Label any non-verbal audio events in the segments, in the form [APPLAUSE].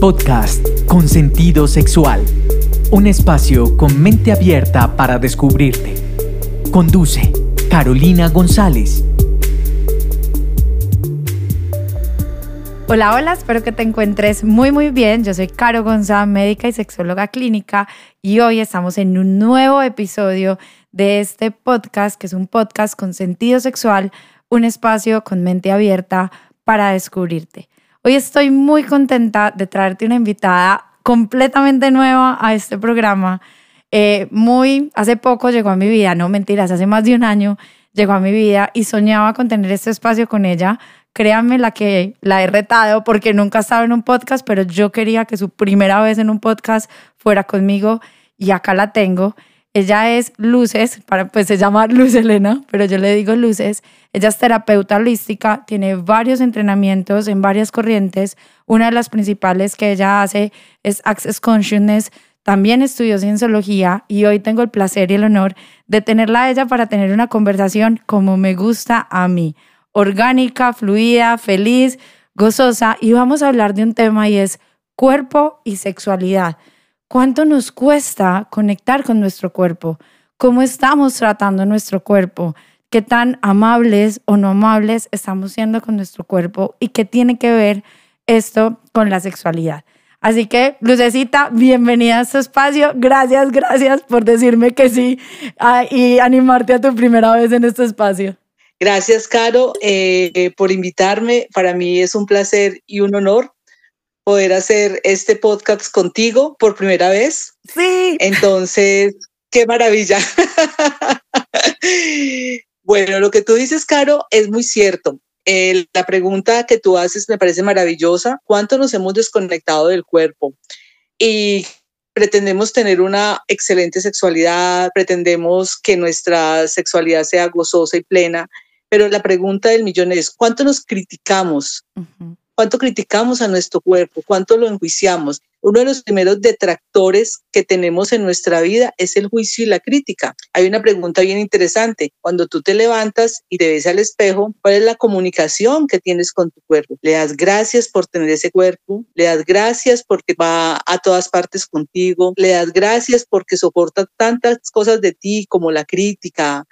Podcast con sentido sexual. Un espacio con mente abierta para descubrirte. Conduce Carolina González. Hola, hola, espero que te encuentres muy muy bien. Yo soy Caro González, médica y sexóloga clínica y hoy estamos en un nuevo episodio de este podcast, que es un podcast con sentido sexual, un espacio con mente abierta para descubrirte. Hoy estoy muy contenta de traerte una invitada completamente nueva a este programa. Eh, muy, hace poco llegó a mi vida, no mentiras, hace más de un año llegó a mi vida y soñaba con tener este espacio con ella. Créanme la que la he retado porque nunca estaba en un podcast, pero yo quería que su primera vez en un podcast fuera conmigo y acá la tengo. Ella es Luces, para, pues se llama [LAUGHS] Luz Elena, pero yo le digo Luces. Ella es terapeuta holística, tiene varios entrenamientos en varias corrientes. Una de las principales que ella hace es Access Consciousness. También estudió cienciología y hoy tengo el placer y el honor de tenerla a ella para tener una conversación como me gusta a mí. Orgánica, fluida, feliz, gozosa. Y vamos a hablar de un tema y es cuerpo y sexualidad. ¿Cuánto nos cuesta conectar con nuestro cuerpo? ¿Cómo estamos tratando nuestro cuerpo? ¿Qué tan amables o no amables estamos siendo con nuestro cuerpo? ¿Y qué tiene que ver esto con la sexualidad? Así que, Lucecita, bienvenida a este espacio. Gracias, gracias por decirme que sí ah, y animarte a tu primera vez en este espacio. Gracias, Caro, eh, por invitarme. Para mí es un placer y un honor poder hacer este podcast contigo por primera vez. Sí. Entonces, qué maravilla. bueno, lo que tú dices, Caro, es muy cierto. la pregunta que tú haces me parece maravillosa. ¿Cuánto nos hemos desconectado del cuerpo? Y pretendemos tener una excelente sexualidad, pretendemos que nuestra sexualidad sea gozosa y plena, pero la pregunta del millón es, ¿cuánto nos criticamos? Cuánto criticamos a nuestro cuerpo, cuánto lo enjuiciamos. Uno de los primeros detractores que tenemos en nuestra vida es el juicio y la crítica. Hay una pregunta bien interesante. Cuando tú te levantas y te ves al espejo, ¿cuál es la comunicación que tienes con tu cuerpo? Le das gracias por tener ese cuerpo, le das gracias porque va a todas partes contigo, le das gracias porque soporta tantas cosas de ti como la crítica,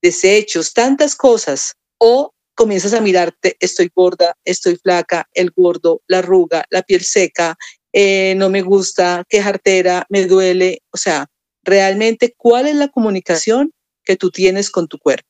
desechos, tantas cosas. O comienzas a mirarte, estoy gorda, estoy flaca, el gordo, la arruga, la piel seca, eh, no me gusta, qué jartera, me duele. O sea, realmente, ¿cuál es la comunicación que tú tienes con tu cuerpo?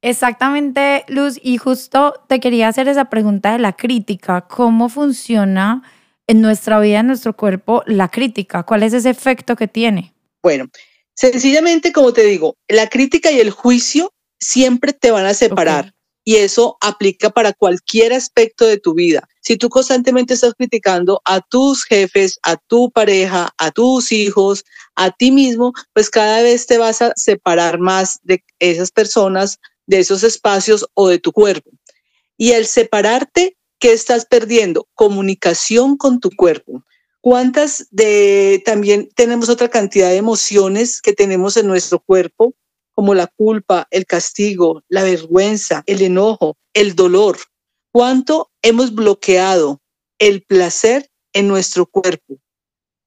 Exactamente, Luz. Y justo te quería hacer esa pregunta de la crítica. ¿Cómo funciona en nuestra vida, en nuestro cuerpo, la crítica? ¿Cuál es ese efecto que tiene? Bueno, sencillamente, como te digo, la crítica y el juicio siempre te van a separar y eso aplica para cualquier aspecto de tu vida. Si tú constantemente estás criticando a tus jefes, a tu pareja, a tus hijos, a ti mismo, pues cada vez te vas a separar más de esas personas, de esos espacios o de tu cuerpo. Y al separarte, ¿qué estás perdiendo? Comunicación con tu cuerpo. ¿Cuántas de también tenemos otra cantidad de emociones que tenemos en nuestro cuerpo como la culpa, el castigo, la vergüenza, el enojo, el dolor. ¿Cuánto hemos bloqueado el placer en nuestro cuerpo?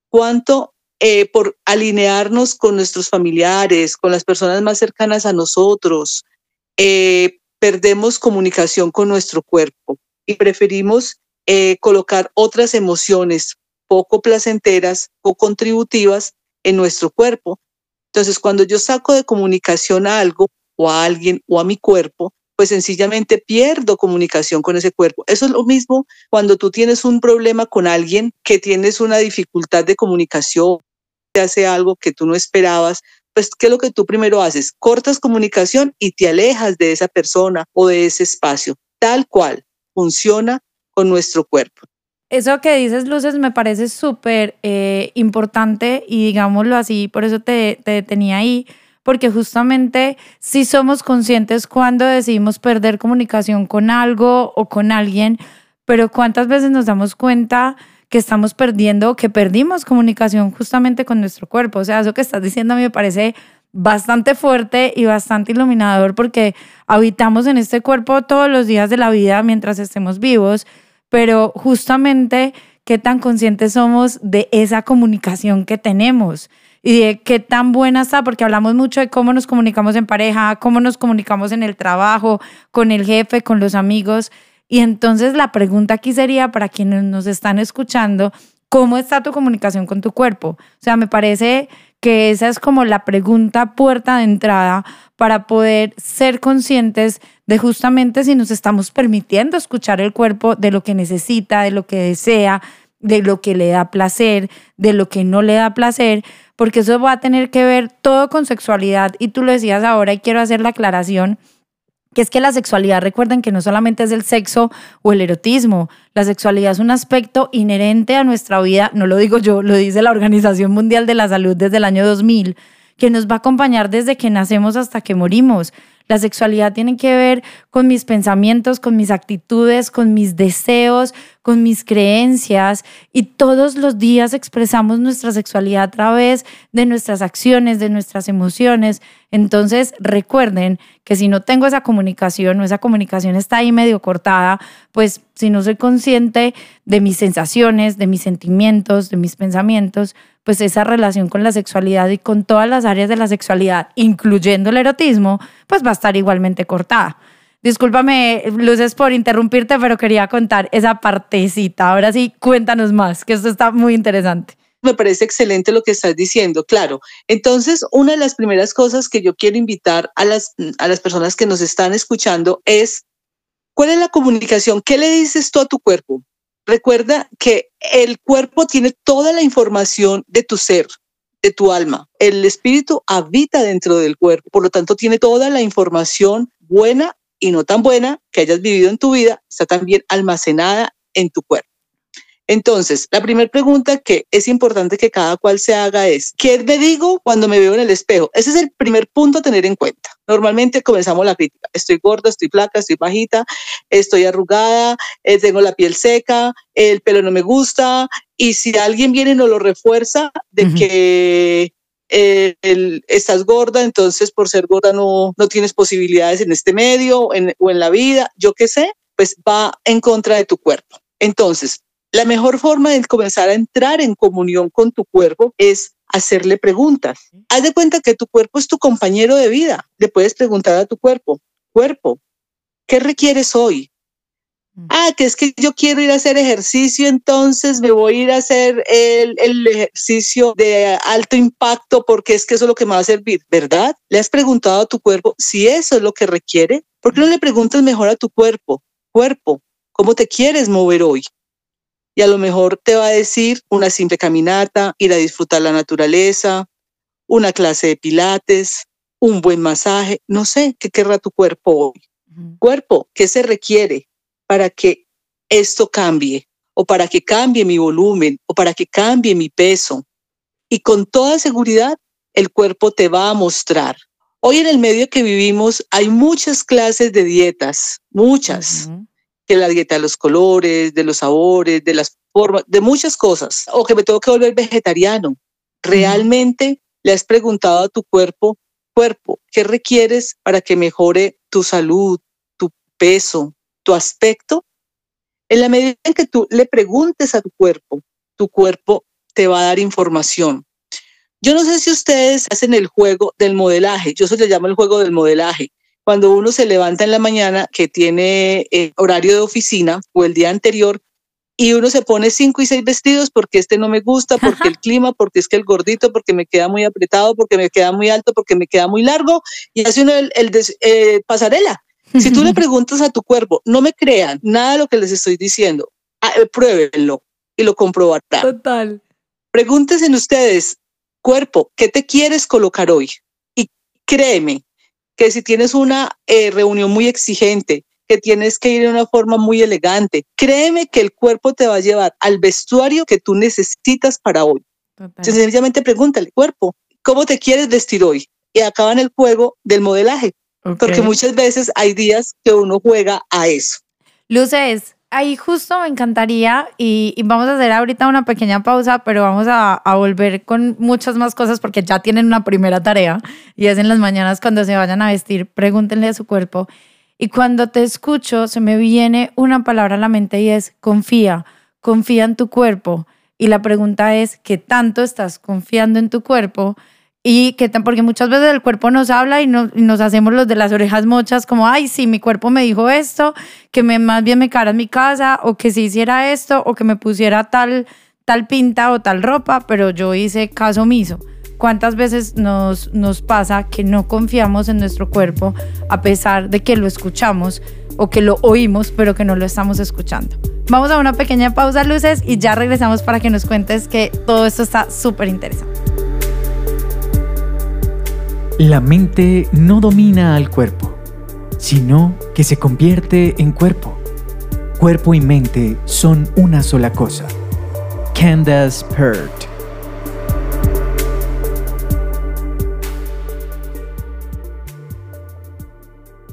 ¿Cuánto eh, por alinearnos con nuestros familiares, con las personas más cercanas a nosotros, eh, perdemos comunicación con nuestro cuerpo y preferimos eh, colocar otras emociones poco placenteras o contributivas en nuestro cuerpo entonces, cuando yo saco de comunicación a algo o a alguien o a mi cuerpo, pues sencillamente pierdo comunicación con ese cuerpo. Eso es lo mismo cuando tú tienes un problema con alguien que tienes una dificultad de comunicación, te hace algo que tú no esperabas, pues ¿qué es lo que tú primero haces? Cortas comunicación y te alejas de esa persona o de ese espacio, tal cual funciona con nuestro cuerpo. Eso que dices, Luces, me parece súper eh, importante y digámoslo así, por eso te, te tenía ahí, porque justamente si somos conscientes cuando decidimos perder comunicación con algo o con alguien, pero cuántas veces nos damos cuenta que estamos perdiendo, que perdimos comunicación justamente con nuestro cuerpo. O sea, eso que estás diciendo a mí me parece bastante fuerte y bastante iluminador porque habitamos en este cuerpo todos los días de la vida mientras estemos vivos pero justamente qué tan conscientes somos de esa comunicación que tenemos y de qué tan buena está, porque hablamos mucho de cómo nos comunicamos en pareja, cómo nos comunicamos en el trabajo, con el jefe, con los amigos. Y entonces la pregunta aquí sería para quienes nos están escuchando, ¿cómo está tu comunicación con tu cuerpo? O sea, me parece que esa es como la pregunta puerta de entrada para poder ser conscientes de justamente si nos estamos permitiendo escuchar el cuerpo de lo que necesita, de lo que desea, de lo que le da placer, de lo que no le da placer, porque eso va a tener que ver todo con sexualidad. Y tú lo decías ahora y quiero hacer la aclaración que es que la sexualidad, recuerden que no solamente es el sexo o el erotismo, la sexualidad es un aspecto inherente a nuestra vida, no lo digo yo, lo dice la Organización Mundial de la Salud desde el año 2000, que nos va a acompañar desde que nacemos hasta que morimos. La sexualidad tiene que ver con mis pensamientos, con mis actitudes, con mis deseos, con mis creencias y todos los días expresamos nuestra sexualidad a través de nuestras acciones, de nuestras emociones. Entonces recuerden que si no tengo esa comunicación o esa comunicación está ahí medio cortada, pues si no soy consciente de mis sensaciones, de mis sentimientos, de mis pensamientos, pues esa relación con la sexualidad y con todas las áreas de la sexualidad, incluyendo el erotismo, pues va a estar igualmente cortada. Discúlpame, Luces, por interrumpirte, pero quería contar esa partecita. Ahora sí, cuéntanos más, que esto está muy interesante. Me parece excelente lo que estás diciendo, claro. Entonces, una de las primeras cosas que yo quiero invitar a las, a las personas que nos están escuchando es, ¿cuál es la comunicación? ¿Qué le dices tú a tu cuerpo? Recuerda que el cuerpo tiene toda la información de tu ser, de tu alma. El espíritu habita dentro del cuerpo, por lo tanto tiene toda la información buena y no tan buena que hayas vivido en tu vida, está también almacenada en tu cuerpo. Entonces, la primera pregunta que es importante que cada cual se haga es, ¿qué me digo cuando me veo en el espejo? Ese es el primer punto a tener en cuenta. Normalmente comenzamos la crítica. Estoy gorda, estoy flaca, estoy bajita, estoy arrugada, eh, tengo la piel seca, el pelo no me gusta. Y si alguien viene y nos lo refuerza de que eh, estás gorda, entonces por ser gorda no, no tienes posibilidades en este medio o en la vida, yo qué sé, pues va en contra de tu cuerpo. Entonces, la mejor forma de comenzar a entrar en comunión con tu cuerpo es hacerle preguntas. Haz de cuenta que tu cuerpo es tu compañero de vida. Le puedes preguntar a tu cuerpo, cuerpo, ¿qué requieres hoy? Mm. Ah, que es que yo quiero ir a hacer ejercicio, entonces me voy a ir a hacer el, el, ejercicio de alto impacto porque es que eso es lo que me va a servir, ¿verdad? ¿Le has preguntado a tu cuerpo si eso es lo que requiere? ¿Por qué no le preguntas mejor a tu cuerpo? Cuerpo, ¿cómo te quieres mover hoy? Y a lo mejor te va a decir una simple caminata, ir a disfrutar la naturaleza, una clase de pilates, un buen masaje, no sé, ¿qué querrá tu cuerpo hoy? Cuerpo, ¿qué se requiere para que esto cambie? O para que cambie mi volumen, o para que cambie mi peso. Y con toda seguridad, el cuerpo te va a mostrar. Hoy en el medio que vivimos hay muchas clases de dietas, muchas que la dieta de los colores, de los sabores, de las formas, de muchas cosas, o que me tengo que volver vegetariano. ¿Realmente le has preguntado a tu cuerpo, cuerpo, qué requieres para que mejore tu salud, tu peso, tu aspecto? En la medida en que tú le preguntes a tu cuerpo, tu cuerpo te va a dar información. Yo no sé si ustedes hacen el juego del modelaje, yo se le llamo el juego del modelaje cuando uno se levanta en la mañana que tiene eh, horario de oficina o el día anterior y uno se pone cinco y seis vestidos porque este no me gusta, porque el clima, porque es que el gordito, porque me queda muy apretado, porque me queda muy alto, porque me queda muy largo y hace uno el, eh, pasarela. Si tú le [LAUGHS] preguntas a tu cuerpo, no me crean nada de lo que les estoy diciendo, ah, eh, pruébenlo y lo comprobarán. Total. Pregúntense ustedes, cuerpo, ¿qué te quieres colocar hoy? Y créeme, que si tienes una eh, reunión muy exigente, que tienes que ir de una forma muy elegante, créeme que el cuerpo te va a llevar al vestuario que tú necesitas para hoy. Sencillamente pregúntale, cuerpo, ¿cómo te quieres vestir hoy? Y acaban el juego del modelaje, porque muchas veces hay días que uno juega a eso. Luces, ahí justo me encantaría y, vamos a hacer ahorita una pequeña pausa, pero vamos a, volver con muchas más cosas porque ya tienen una primera tarea y es en las mañanas cuando se vayan a vestir, pregúntenle a su cuerpo. Y cuando te escucho, se me viene una palabra a la mente y es confía. confía en tu cuerpo. Y la pregunta es, ¿qué tanto estás confiando en tu cuerpo? Y que porque muchas veces el cuerpo nos habla y, nos hacemos los de las orejas mochas como, ay, sí, mi cuerpo me dijo esto, que me, más bien me cara en mi casa, o que si hiciera esto, o que me pusiera tal, tal pinta o tal ropa, pero yo hice caso omiso. ¿Cuántas veces nos, nos pasa que no confiamos en nuestro cuerpo a pesar de que lo escuchamos o que lo oímos, pero que no lo estamos escuchando? Vamos a una pequeña pausa, luces, y ya regresamos para que nos cuentes que todo esto está súper interesante. La mente no domina al cuerpo, sino que se convierte en cuerpo. Cuerpo y mente son una sola cosa. Candace Pert.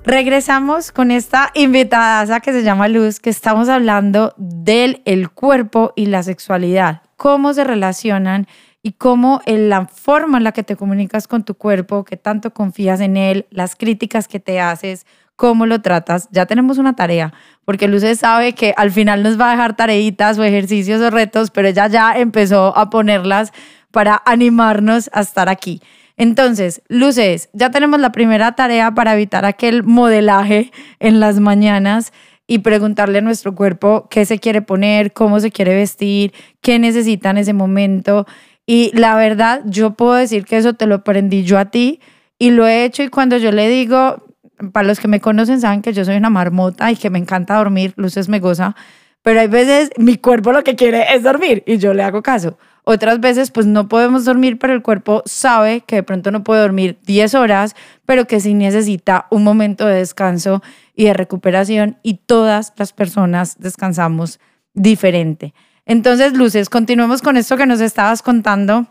Regresamos con esta invitada que se llama Luz, que estamos hablando del el cuerpo y la sexualidad, cómo se relacionan y cómo en la forma en la que te comunicas con tu cuerpo, que tanto confías en él, las críticas que te haces, cómo lo tratas, ya tenemos una tarea, porque Luces sabe que al final nos va a dejar tareitas o ejercicios o retos, pero ella ya empezó a ponerlas para animarnos a estar aquí. Entonces, Luces, ya tenemos la primera tarea para evitar aquel modelaje en las mañanas y preguntarle a nuestro cuerpo qué se quiere poner, cómo se quiere vestir, qué necesita en ese momento. Y la verdad, yo puedo decir que eso te lo aprendí yo a ti y lo he hecho y cuando yo le digo, para los que me conocen saben que yo soy una marmota y que me encanta dormir, luces me goza, pero hay veces mi cuerpo lo que quiere es dormir y yo le hago caso. Otras veces pues no podemos dormir, pero el cuerpo sabe que de pronto no puede dormir 10 horas, pero que sí necesita un momento de descanso y de recuperación y todas las personas descansamos diferente. Entonces, Luces, continuemos con esto que nos estabas contando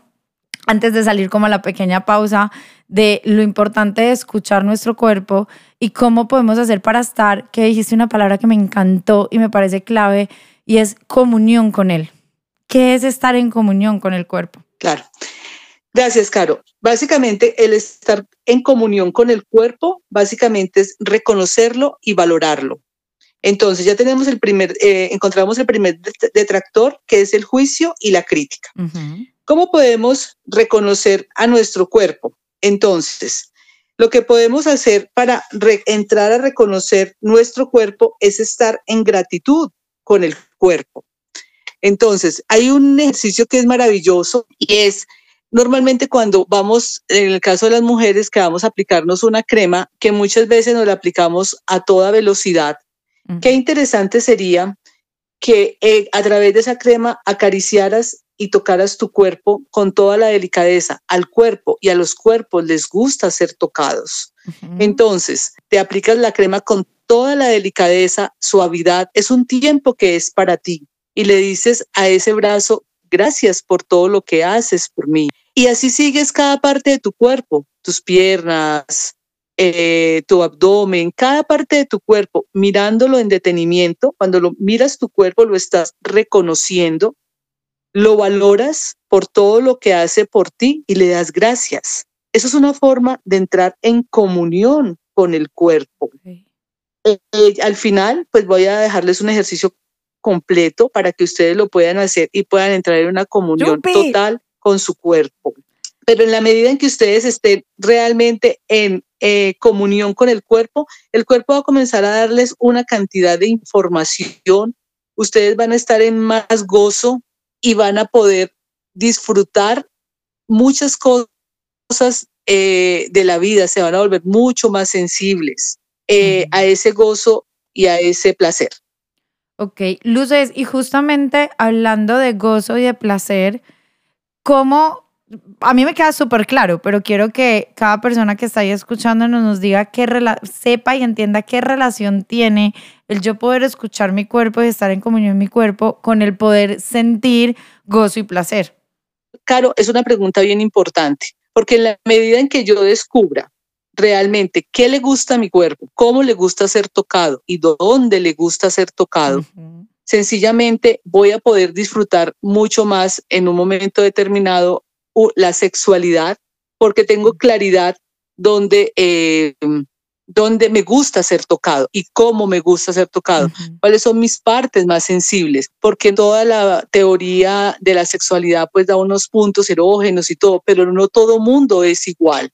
antes de salir como a la pequeña pausa de lo importante de escuchar nuestro cuerpo y cómo podemos hacer para estar, que dijiste una palabra que me encantó y me parece clave, y es comunión con él. ¿Qué es estar en comunión con el cuerpo? Claro. Gracias, Caro. Básicamente, el estar en comunión con el cuerpo, básicamente es reconocerlo y valorarlo. Entonces ya tenemos el primer, eh, encontramos el primer detractor, que es el juicio y la crítica. ¿Cómo podemos reconocer a nuestro cuerpo? Entonces, lo que podemos hacer para entrar a reconocer nuestro cuerpo es estar en gratitud con el cuerpo. Entonces, hay un ejercicio que es maravilloso y es normalmente cuando vamos, en el caso de las mujeres, que vamos a aplicarnos una crema, que muchas veces nos la aplicamos a toda velocidad Qué interesante sería que eh, a través de esa crema acariciaras y tocaras tu cuerpo con toda la delicadeza. Al cuerpo y a los cuerpos les gusta ser tocados. Entonces, te aplicas la crema con toda la delicadeza, suavidad. Es un tiempo que es para ti. Y le dices a ese brazo, gracias por todo lo que haces por mí. Y así sigues cada parte de tu cuerpo, tus piernas, eh, tu abdomen, cada parte de tu cuerpo, mirándolo en detenimiento, cuando lo miras tu cuerpo lo estás reconociendo, lo valoras por todo lo que hace por ti y le das gracias. Eso es una forma de entrar en comunión con el cuerpo. Eh, eh, al final, pues voy a dejarles un ejercicio completo para que ustedes lo puedan hacer y puedan entrar en una comunión total con su cuerpo. Pero en la medida en que ustedes estén realmente en eh, comunión con el cuerpo, el cuerpo va a comenzar a darles una cantidad de información, ustedes van a estar en más gozo y van a poder disfrutar muchas cosas eh, de la vida, se van a volver mucho más sensibles eh, a ese gozo y a ese placer. Ok, Luces, y justamente hablando de gozo y de placer, ¿cómo a mí me queda súper claro, pero quiero que cada persona que está ahí escuchándonos nos diga qué sepa y entienda qué relación tiene el yo poder escuchar mi cuerpo y estar en comunión con mi cuerpo con el poder sentir gozo y placer. Caro, es una pregunta bien importante, porque en la medida en que yo descubra realmente qué le gusta a mi cuerpo, cómo le gusta ser tocado y dónde le gusta ser tocado, sencillamente voy a poder disfrutar mucho más en un momento determinado la sexualidad, porque tengo claridad donde, eh, dónde me gusta ser tocado y cómo me gusta ser tocado, cuáles son mis partes más sensibles, porque toda la teoría de la sexualidad pues da unos puntos erógenos y todo, pero no todo mundo es igual.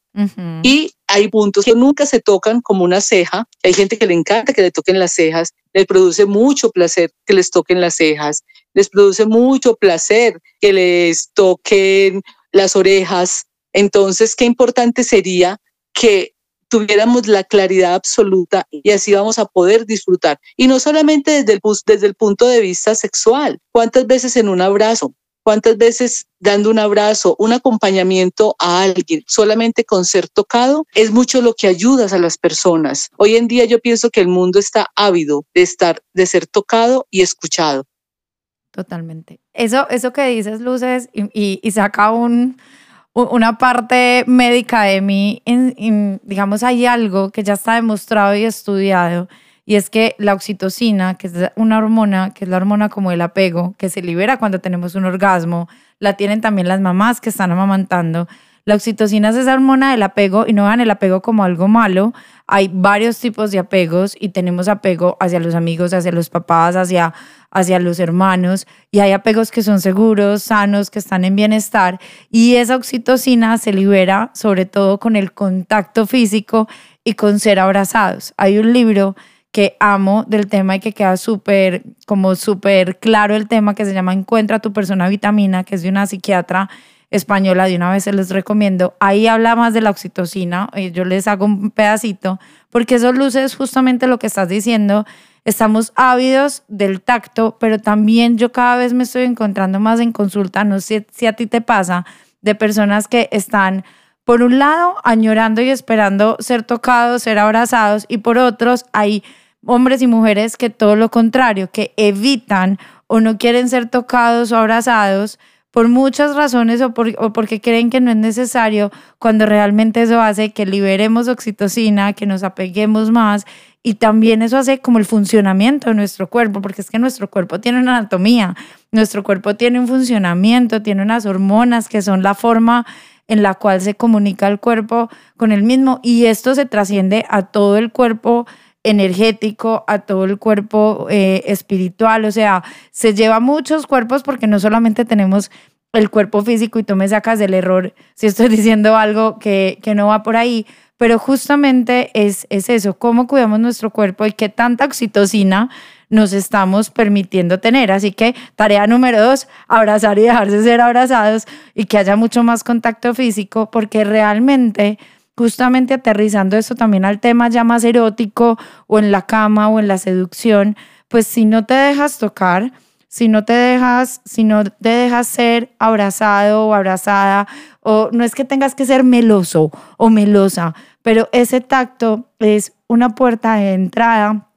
Y hay puntos que nunca se tocan como una ceja. Hay gente que le encanta que le toquen las cejas, les produce mucho placer que les toquen las cejas, les produce mucho placer que les toquen las orejas. Entonces, qué importante sería que tuviéramos la claridad absoluta y así vamos a poder disfrutar. Y no solamente desde el, punto de vista sexual. ¿Cuántas veces en un abrazo? ¿Cuántas veces dando un abrazo, un acompañamiento a alguien, solamente con ser tocado? Es mucho lo que ayudas a las personas. Hoy en día yo pienso que el mundo está ávido de estar, de ser tocado y escuchado. Totalmente. Eso, eso que dices, Luces, y, y saca un, una parte médica de mí, digamos, hay algo que ya está demostrado y estudiado, y es que la oxitocina, que es una hormona, que es la hormona como el apego, que se libera cuando tenemos un orgasmo, la tienen también las mamás que están amamantando. La oxitocina es esa hormona del apego y no vean el apego como algo malo. Hay varios tipos de apegos y tenemos apego hacia los amigos, hacia los papás, hacia hacia los hermanos y hay apegos que son seguros, sanos, que están en bienestar y esa oxitocina se libera sobre todo con el contacto físico y con ser abrazados. Hay un libro que amo del tema y que queda súper, como súper claro el tema que se llama Encuentra tu persona vitamina, que es de una psiquiatra española, de una vez se los recomiendo. Ahí habla más de la oxitocina, y yo les hago un pedacito, porque eso luce justamente lo que estás diciendo estamos ávidos del tacto, pero también yo cada vez me estoy encontrando más en consulta, no sé si a ti te pasa, de personas que están, por un lado, añorando y esperando ser tocados, ser abrazados, y por otros, hay hombres y mujeres que todo lo contrario, que evitan o no quieren ser tocados o abrazados por muchas razones o, o, porque creen que no es necesario, cuando realmente eso hace que liberemos oxitocina, que nos apeguemos más y también eso hace como el funcionamiento de nuestro cuerpo, porque es que nuestro cuerpo tiene una anatomía, nuestro cuerpo tiene un funcionamiento, tiene unas hormonas que son la forma en la cual se comunica el cuerpo con el mismo y esto se trasciende a todo el cuerpo energético, a todo el cuerpo eh, espiritual, o sea, se lleva muchos cuerpos porque no solamente tenemos el cuerpo físico y tú me sacas del error si estoy [LAUGHS] diciendo algo que, que no va por ahí, pero justamente es, es eso, cómo cuidamos nuestro cuerpo y qué tanta oxitocina nos estamos permitiendo tener. Así que tarea número dos, abrazar y dejarse ser abrazados y que haya mucho más contacto físico, porque realmente, justamente aterrizando eso también al tema ya más erótico o en la cama o en la seducción, pues si no te dejas tocar, si no te dejas, si no te dejas ser abrazado o abrazada, o no es que tengas que ser meloso o melosa, pero ese tacto es una puerta de entrada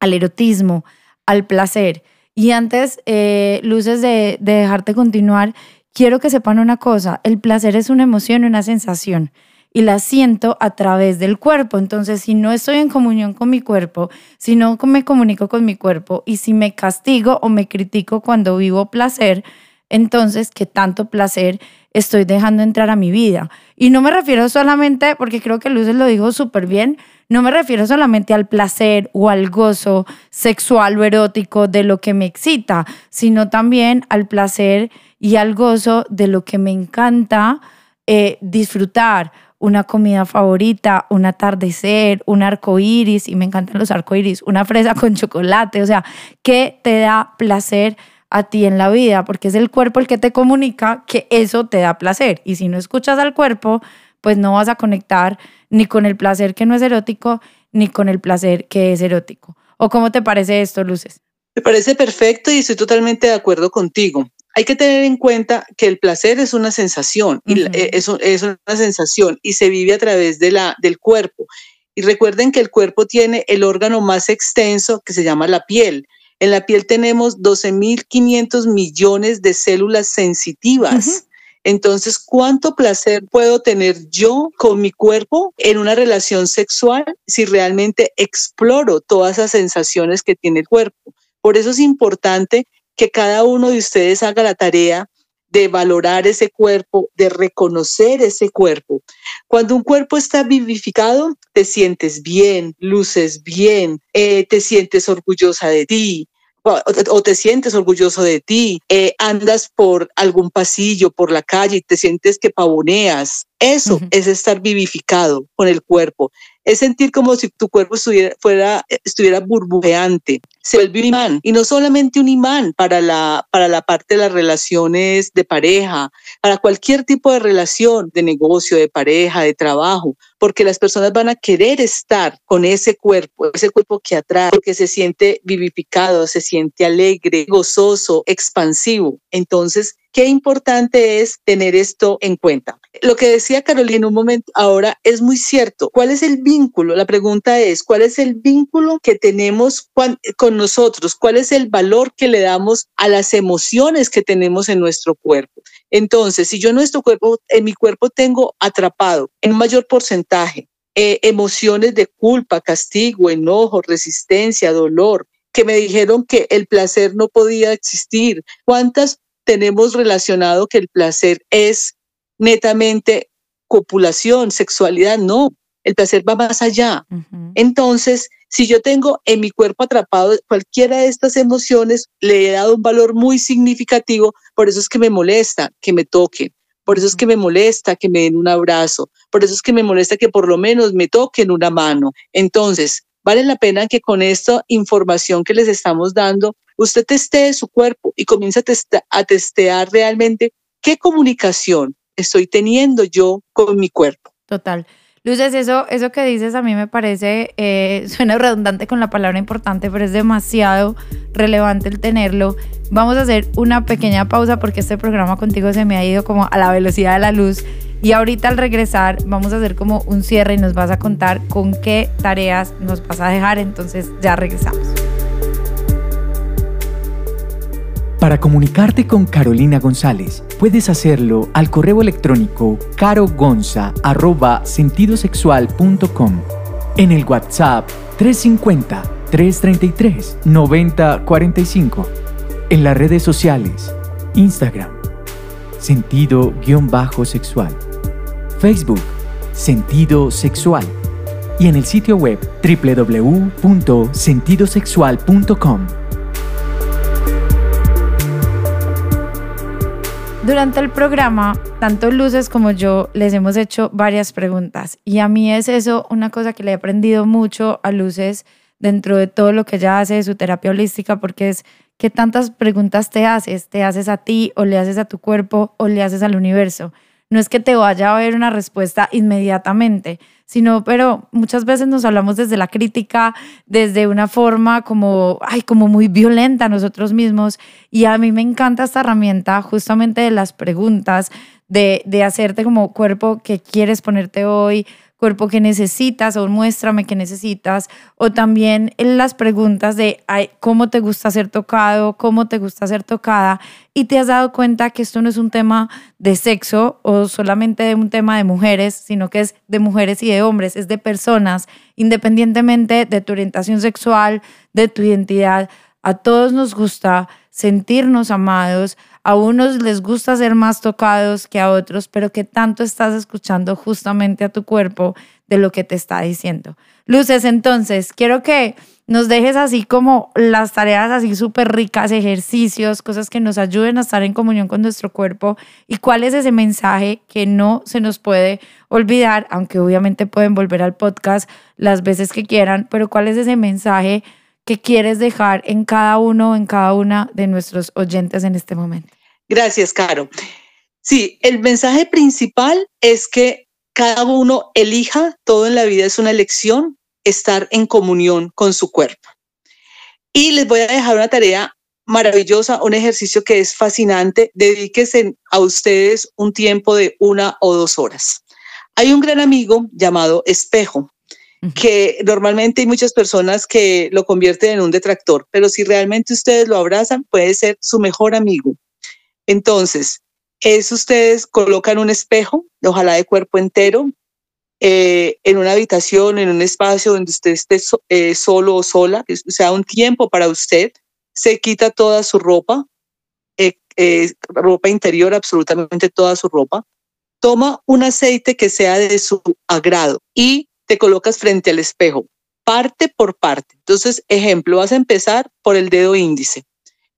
al erotismo, al placer. Y antes, eh, luces de, de dejarte continuar, quiero que sepan una cosa, el placer es una emoción, una sensación y la siento a través del cuerpo. Entonces, si no estoy en comunión con mi cuerpo, si no me comunico con mi cuerpo y si me castigo o me critico cuando vivo placer, entonces, ¿qué tanto placer estoy dejando entrar a mi vida? Y no me refiero solamente, porque creo que Luces lo dijo súper bien, no me refiero solamente al placer o al gozo sexual o erótico de lo que me excita, sino también al placer y al gozo de lo que me encanta eh, disfrutar una comida favorita, un atardecer, un arco iris, y me encantan los arcoíris, una fresa con chocolate, o sea, ¿qué te da placer a ti en la vida? Porque es el cuerpo el que te comunica que eso te da placer. Y si no escuchas al cuerpo, pues no vas a conectar ni con el placer que no es erótico, ni con el placer que es erótico. ¿O cómo te parece esto, Luces? Me parece perfecto y estoy totalmente de acuerdo contigo hay que tener en cuenta que el placer es una sensación, y eh, es, una sensación y se vive a través de la, del cuerpo. Y recuerden que el cuerpo tiene el órgano más extenso que se llama la piel. En la piel tenemos 12.500 millones de células sensitivas. Entonces, ¿cuánto placer puedo tener yo con mi cuerpo en una relación sexual si realmente exploro todas esas sensaciones que tiene el cuerpo? Por eso es importante que cada uno de ustedes haga la tarea de valorar ese cuerpo, de reconocer ese cuerpo. Cuando un cuerpo está vivificado, te sientes bien, luces bien, eh, te sientes orgullosa de ti, o, te sientes orgulloso de ti, eh, andas por algún pasillo, por la calle y te sientes que pavoneas. Eso es estar vivificado con el cuerpo. Es sentir como si tu cuerpo estuviera, fuera, estuviera burbujeante. Se vuelve un imán. Y no solamente un imán para la, para la parte de las relaciones de pareja, para cualquier tipo de relación de negocio, de pareja, de trabajo, porque las personas van a querer estar con ese cuerpo, ese cuerpo que atrae, que se siente vivificado, se siente alegre, gozoso, expansivo. Entonces, qué importante es tener esto en cuenta. Lo que decía Carolina un momento ahora es muy cierto. ¿Cuál es el vínculo? La pregunta es, ¿cuál es el vínculo que tenemos con nosotros? ¿Cuál es el valor que le damos a las emociones que tenemos en nuestro cuerpo? Entonces, si yo en nuestro en mi cuerpo tengo atrapado en un mayor porcentaje eh, emociones de culpa, castigo, enojo, resistencia, dolor, que me dijeron que el placer no podía existir. ¿Cuántas tenemos relacionado que el placer es netamente copulación, sexualidad, no, el placer va más allá. Entonces, si yo tengo en mi cuerpo atrapado cualquiera de estas emociones, le he dado un valor muy significativo, por eso es que me molesta que me toquen, por eso es que me molesta que me den un abrazo, por eso es que me molesta que por lo menos me toquen una mano. Entonces, vale la pena que con esta información que les estamos dando, usted testee su cuerpo y comience a, testear realmente qué comunicación estoy teniendo yo con mi cuerpo. Total. Luces, eso, eso que dices a mí me parece, eh, [LAUGHS] suena redundante con la palabra importante, pero es demasiado relevante el tenerlo. Vamos a hacer una pequeña pausa porque este programa contigo se me ha ido como a la velocidad de la luz. Y ahorita al regresar vamos a hacer como un cierre y nos vas a contar con qué tareas nos vas a dejar. Entonces ya regresamos. Para comunicarte con Carolina González, puedes hacerlo al correo electrónico carogonza.sentidosexual.com, en el WhatsApp 350-333-9045, en las redes sociales, Instagram, sentido-sexual, Facebook, sentido sexual, y en el sitio web www.sentidosexual.com. Durante el programa, tanto Luces como yo les hemos hecho varias preguntas. Y a mí es eso una cosa que le he aprendido mucho a Luces dentro de todo lo que ella hace de su terapia holística porque es que tantas preguntas te haces, te haces a ti o le haces a tu cuerpo o le haces al universo no es que te vaya a haber una respuesta inmediatamente, sino, pero muchas veces nos hablamos desde la crítica, desde una forma como, ay, como muy violenta a nosotros mismos. Y a mí me encanta esta herramienta justamente de las preguntas, de, de hacerte como cuerpo que quieres ponerte hoy, cuerpo que necesitas o muéstrame que necesitas, o también en las preguntas de cómo te gusta ser tocado, cómo te gusta ser tocada, y te has dado cuenta que esto no es un tema de sexo o solamente de un tema de mujeres, sino que es de mujeres y de hombres, es de personas, independientemente de tu orientación sexual, de tu identidad. A todos nos gusta sentirnos amados, a unos les gusta ser más tocados que a otros, pero que tanto estás escuchando justamente a tu cuerpo de lo que te está diciendo. Luces, entonces, quiero que nos dejes así como las tareas así súper ricas, ejercicios, cosas que nos ayuden a estar en comunión con nuestro cuerpo y cuál es ese mensaje que no se nos puede olvidar, aunque obviamente pueden volver al podcast las veces que quieran, pero cuál es ese mensaje que quieres dejar en cada uno en cada una de nuestros oyentes en este momento. Gracias, Caro. Sí, el mensaje principal es que cada uno elija, todo en la vida es una elección, estar en comunión con su cuerpo. Y les voy a dejar una tarea maravillosa, un ejercicio que es fascinante. Dedíquese a ustedes un tiempo de una o dos horas. Hay un gran amigo llamado espejo que normalmente hay muchas personas que lo convierten en un detractor, pero si realmente ustedes lo abrazan, puede ser su mejor amigo. Entonces, es ustedes colocan un espejo, ojalá de cuerpo entero, eh, en una habitación, en un espacio donde usted esté eh, solo o sola, que sea un tiempo para usted, se quita toda su ropa, eh, ropa interior, absolutamente toda su ropa. Toma un aceite que sea de su agrado y te colocas frente al espejo, parte por parte. Entonces, ejemplo, vas a empezar por el dedo índice.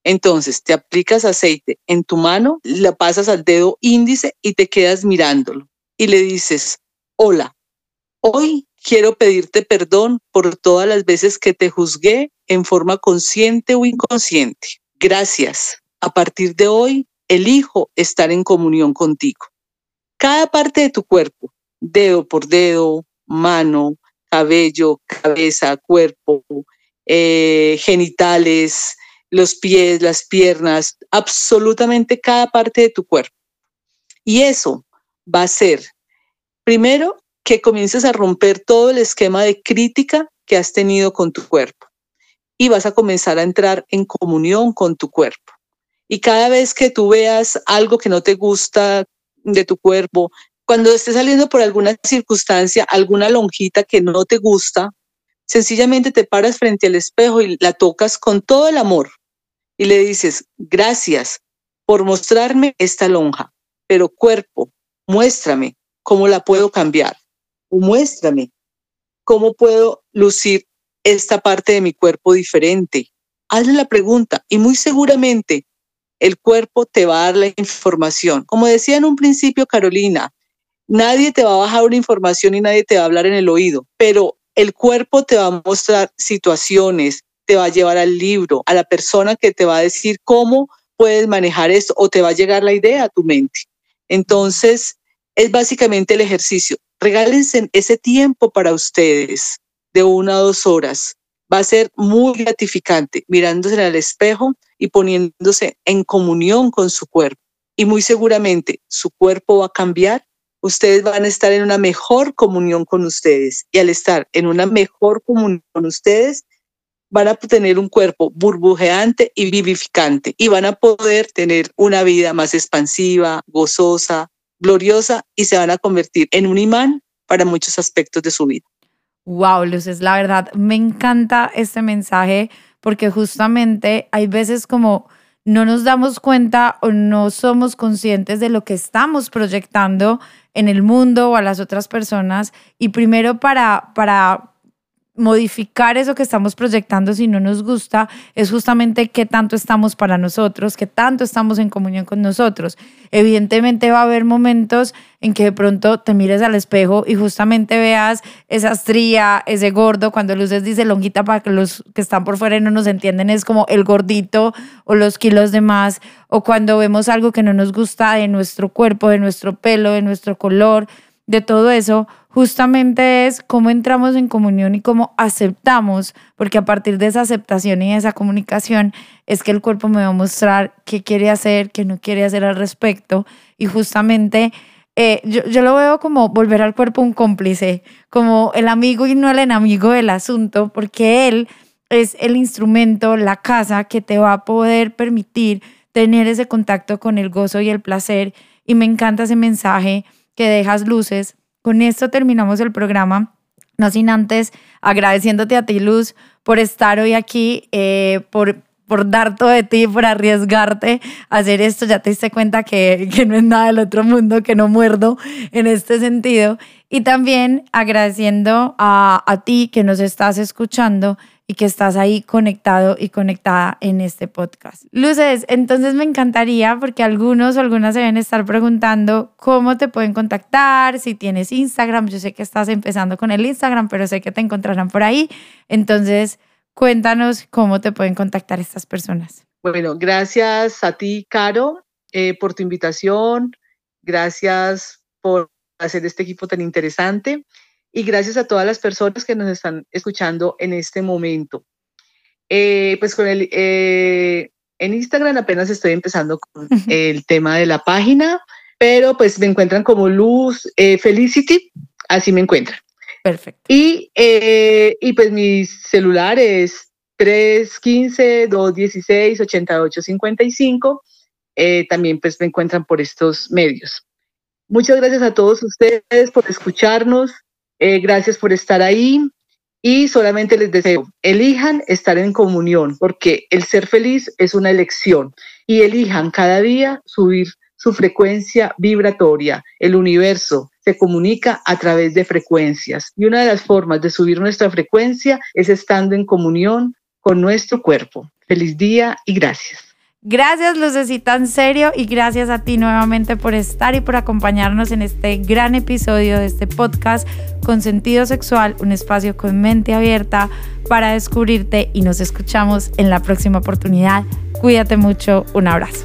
Entonces, te aplicas aceite en tu mano, la pasas al dedo índice y te quedas mirándolo. Y le dices, hola, hoy quiero pedirte perdón por todas las veces que te juzgué en forma consciente o inconsciente. Gracias. A partir de hoy, elijo estar en comunión contigo. Cada parte de tu cuerpo, dedo por dedo, mano, cabello, cabeza, cuerpo, eh, genitales, los pies, las piernas, absolutamente cada parte de tu cuerpo. Y eso va a ser, primero, que comiences a romper todo el esquema de crítica que has tenido con tu cuerpo. Y vas a comenzar a entrar en comunión con tu cuerpo. Y cada vez que tú veas algo que no te gusta de tu cuerpo, cuando estés saliendo por alguna circunstancia, alguna lonjita que no te gusta, sencillamente te paras frente al espejo y la tocas con todo el amor y le dices, gracias por mostrarme esta lonja, pero cuerpo, muéstrame cómo la puedo cambiar o muéstrame cómo puedo lucir esta parte de mi cuerpo diferente. Hazle la pregunta y muy seguramente el cuerpo te va a dar la información. Como decía en un principio Carolina, nadie te va a bajar una información y nadie te va a hablar en el oído, pero el cuerpo te va a mostrar situaciones, te va a llevar al libro, a la persona que te va a decir cómo puedes manejar esto o te va a llegar la idea a tu mente. Entonces, es básicamente el ejercicio. Regálense ese tiempo para ustedes de una o dos horas va a ser muy gratificante mirándose al espejo y poniéndose en comunión con su cuerpo. Y muy seguramente su cuerpo va a cambiar. Ustedes van a estar en una mejor comunión con ustedes. Y al estar en una mejor comunión con ustedes, van a tener un cuerpo burbujeante y vivificante. Y van a poder tener una vida más expansiva, gozosa, gloriosa y se van a convertir en un imán para muchos aspectos de su vida. Wow, Luces, la verdad, me encanta este mensaje porque justamente hay veces como no nos damos cuenta o no somos conscientes de lo que estamos proyectando en el mundo o a las otras personas. Y primero para, para modificar eso que estamos proyectando si no nos gusta es justamente qué tanto estamos para nosotros, qué tanto estamos en comunión con nosotros. Evidentemente va a haber momentos en que de pronto te mires al espejo y justamente veas esa estría, ese gordo, cuando Luces dice longuita para que los que están por fuera no nos entienden, es como el gordito o los kilos de más, o cuando vemos algo que no nos gusta de nuestro cuerpo, de nuestro pelo, de nuestro color, de todo eso, justamente es cómo entramos en comunión y cómo aceptamos, porque a partir de esa aceptación y esa comunicación es que el cuerpo me va a mostrar qué quiere hacer, qué no quiere hacer al respecto. Y justamente eh, yo, yo, lo veo como volver al cuerpo un cómplice, como el amigo y no el enemigo del asunto, porque él es el instrumento, la casa que te va a poder permitir tener ese contacto con el gozo y el placer. Y me encanta ese mensaje que dejas luces con esto terminamos el programa. No sin antes agradeciéndote a ti, Luz, por estar hoy aquí, eh, por, por dar todo de ti, por arriesgarte a hacer esto. Ya te diste cuenta que, que no es nada del otro mundo, que no muerdo en este sentido. Y también agradeciendo a, a ti que nos estás escuchando y que estás ahí conectado y conectada en este podcast. Luces, entonces me encantaría porque algunos o algunas se deben estar preguntando cómo te pueden contactar, si tienes Instagram, yo sé que estás empezando con el Instagram, pero sé que te encontrarán por ahí. Entonces, cuéntanos cómo te pueden contactar estas personas. Bueno, gracias a ti, Caro, eh, por tu invitación. Gracias por hacer este equipo tan interesante y gracias a todas las personas que nos están escuchando en este momento. Eh, pues con el, eh, en Instagram apenas estoy empezando con el tema de la página, pero pues me encuentran como Luz eh, Felicity, así me encuentran. Perfecto. Y, y pues mi celular es 315-216-8855. también pues me encuentran por estos medios. Muchas gracias a todos ustedes por escucharnos. Eh, gracias por estar ahí y solamente les deseo, elijan estar en comunión, porque el ser feliz es una elección y elijan cada día subir su frecuencia vibratoria. El universo se comunica a través de frecuencias y una de las formas de subir nuestra frecuencia es estando en comunión con nuestro cuerpo. Feliz día y gracias. Gracias Lucecita en serio y gracias a ti nuevamente por estar y por acompañarnos en este gran episodio de este podcast con sentido sexual, un espacio con mente abierta para descubrirte y nos escuchamos en la próxima oportunidad. Cuídate mucho, un abrazo.